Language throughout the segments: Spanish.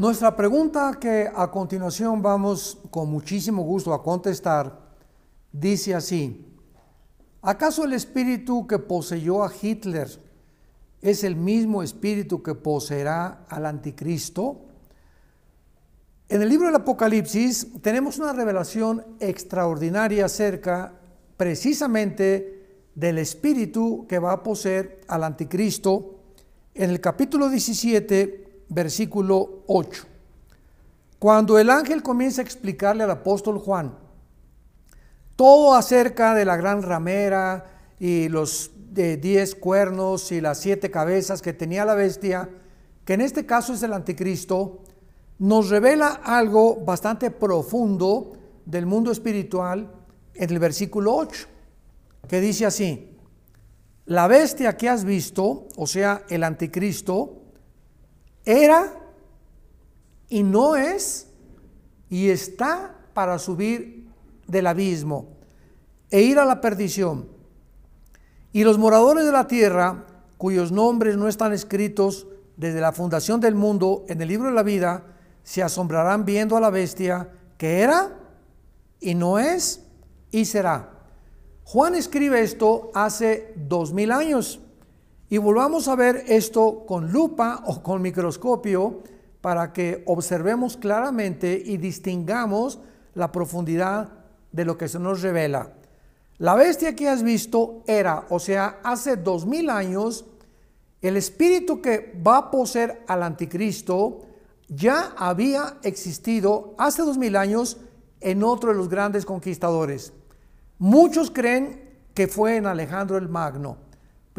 Nuestra pregunta que a continuación vamos con muchísimo gusto a contestar dice así, ¿acaso el espíritu que poseyó a Hitler es el mismo espíritu que poseerá al anticristo? En el libro del Apocalipsis tenemos una revelación extraordinaria acerca precisamente del espíritu que va a poseer al anticristo en el capítulo 17 versículo 8. Cuando el ángel comienza a explicarle al apóstol Juan todo acerca de la gran ramera y los diez cuernos y las siete cabezas que tenía la bestia, que en este caso es el anticristo, nos revela algo bastante profundo del mundo espiritual en el versículo 8, que dice así, la bestia que has visto, o sea, el anticristo, era y no es y está para subir del abismo e ir a la perdición. Y los moradores de la tierra, cuyos nombres no están escritos desde la fundación del mundo en el libro de la vida, se asombrarán viendo a la bestia que era y no es y será. Juan escribe esto hace dos mil años. Y volvamos a ver esto con lupa o con microscopio para que observemos claramente y distingamos la profundidad de lo que se nos revela. La bestia que has visto era, o sea, hace dos mil años, el espíritu que va a poseer al anticristo ya había existido hace dos mil años en otro de los grandes conquistadores. Muchos creen que fue en Alejandro el Magno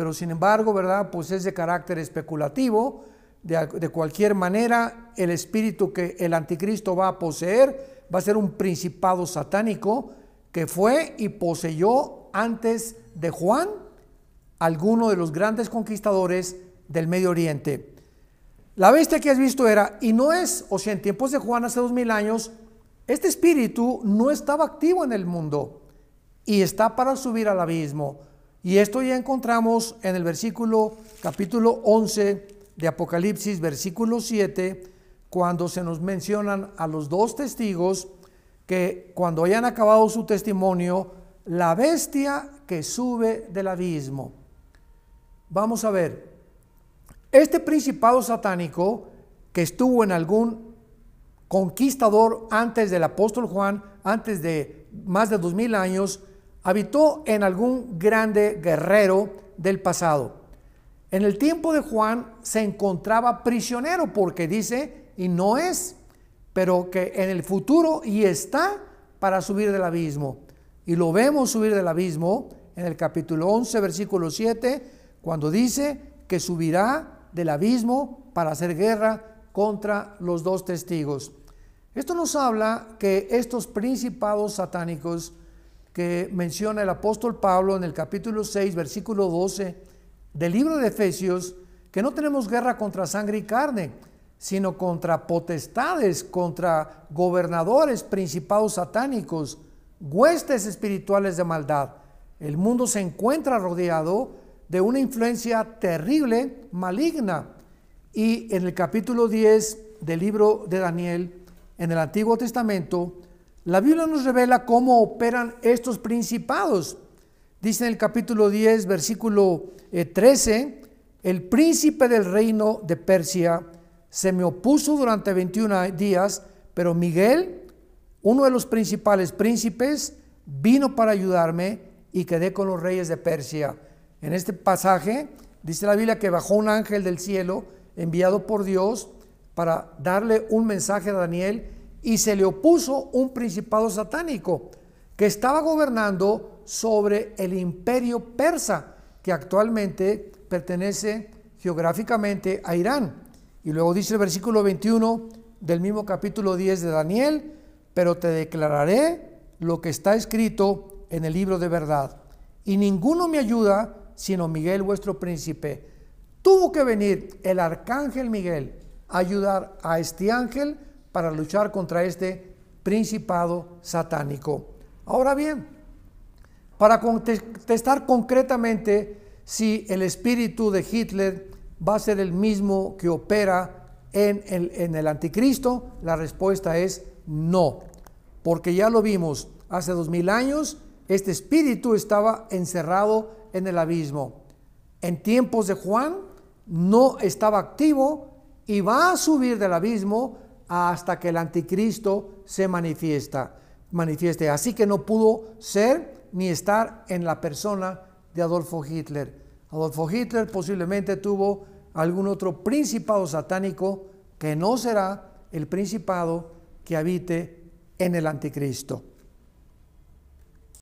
pero sin embargo, ¿verdad? Pues es de carácter especulativo. De, de, cualquier manera, el espíritu que el anticristo va a poseer va a ser un principado satánico que fue y poseyó antes de Juan alguno de los grandes conquistadores del Medio Oriente. La bestia que has visto era, y no es, o sea, en tiempos de Juan hace dos mil años, este espíritu no estaba activo en el mundo y está para subir al abismo. Y esto ya encontramos en el versículo capítulo 11 de Apocalipsis, versículo 7, cuando se nos mencionan a los dos testigos que cuando hayan acabado su testimonio, la bestia que sube del abismo. Vamos a ver, este principado satánico que estuvo en algún conquistador antes del apóstol Juan, antes de más de dos mil años, habitó en algún grande guerrero del pasado. En el tiempo de Juan se encontraba prisionero porque dice, y no es, pero que en el futuro y está para subir del abismo. Y lo vemos subir del abismo en el capítulo 11, versículo 7, cuando dice que subirá del abismo para hacer guerra contra los dos testigos. Esto nos habla que estos principados satánicos que menciona el apóstol Pablo en el capítulo 6, versículo 12 del libro de Efesios, que no tenemos guerra contra sangre y carne, sino contra potestades, contra gobernadores, principados satánicos, huestes espirituales de maldad. El mundo se encuentra rodeado de una influencia terrible, maligna. Y en el capítulo 10 del libro de Daniel, en el Antiguo Testamento, la Biblia nos revela cómo operan estos principados. Dice en el capítulo 10, versículo 13, eh, el príncipe del reino de Persia se me opuso durante 21 días, pero Miguel, uno de los principales príncipes, vino para ayudarme y quedé con los reyes de Persia. En este pasaje dice la Biblia que bajó un ángel del cielo enviado por Dios para darle un mensaje a Daniel y se le opuso un principado satánico que estaba gobernando sobre el imperio persa, que actualmente pertenece geográficamente a Irán. Y luego dice el versículo 21 del mismo capítulo 10 de Daniel, pero te declararé lo que está escrito en el libro de verdad. Y ninguno me ayuda sino Miguel vuestro príncipe. Tuvo que venir el arcángel Miguel a ayudar a este ángel para luchar contra este principado satánico. Ahora bien, para contestar concretamente si el espíritu de Hitler va a ser el mismo que opera en el, en el anticristo? La respuesta es no, porque ya lo vimos hace dos mil años, este espíritu estaba encerrado en el abismo. En tiempos de Juan no estaba activo y va a subir del abismo hasta que el anticristo se manifiesta, manifieste. Así que no pudo ser ni estar en la persona de Adolfo Hitler. Adolfo Hitler posiblemente tuvo algún otro principado satánico que no será el principado que habite en el anticristo.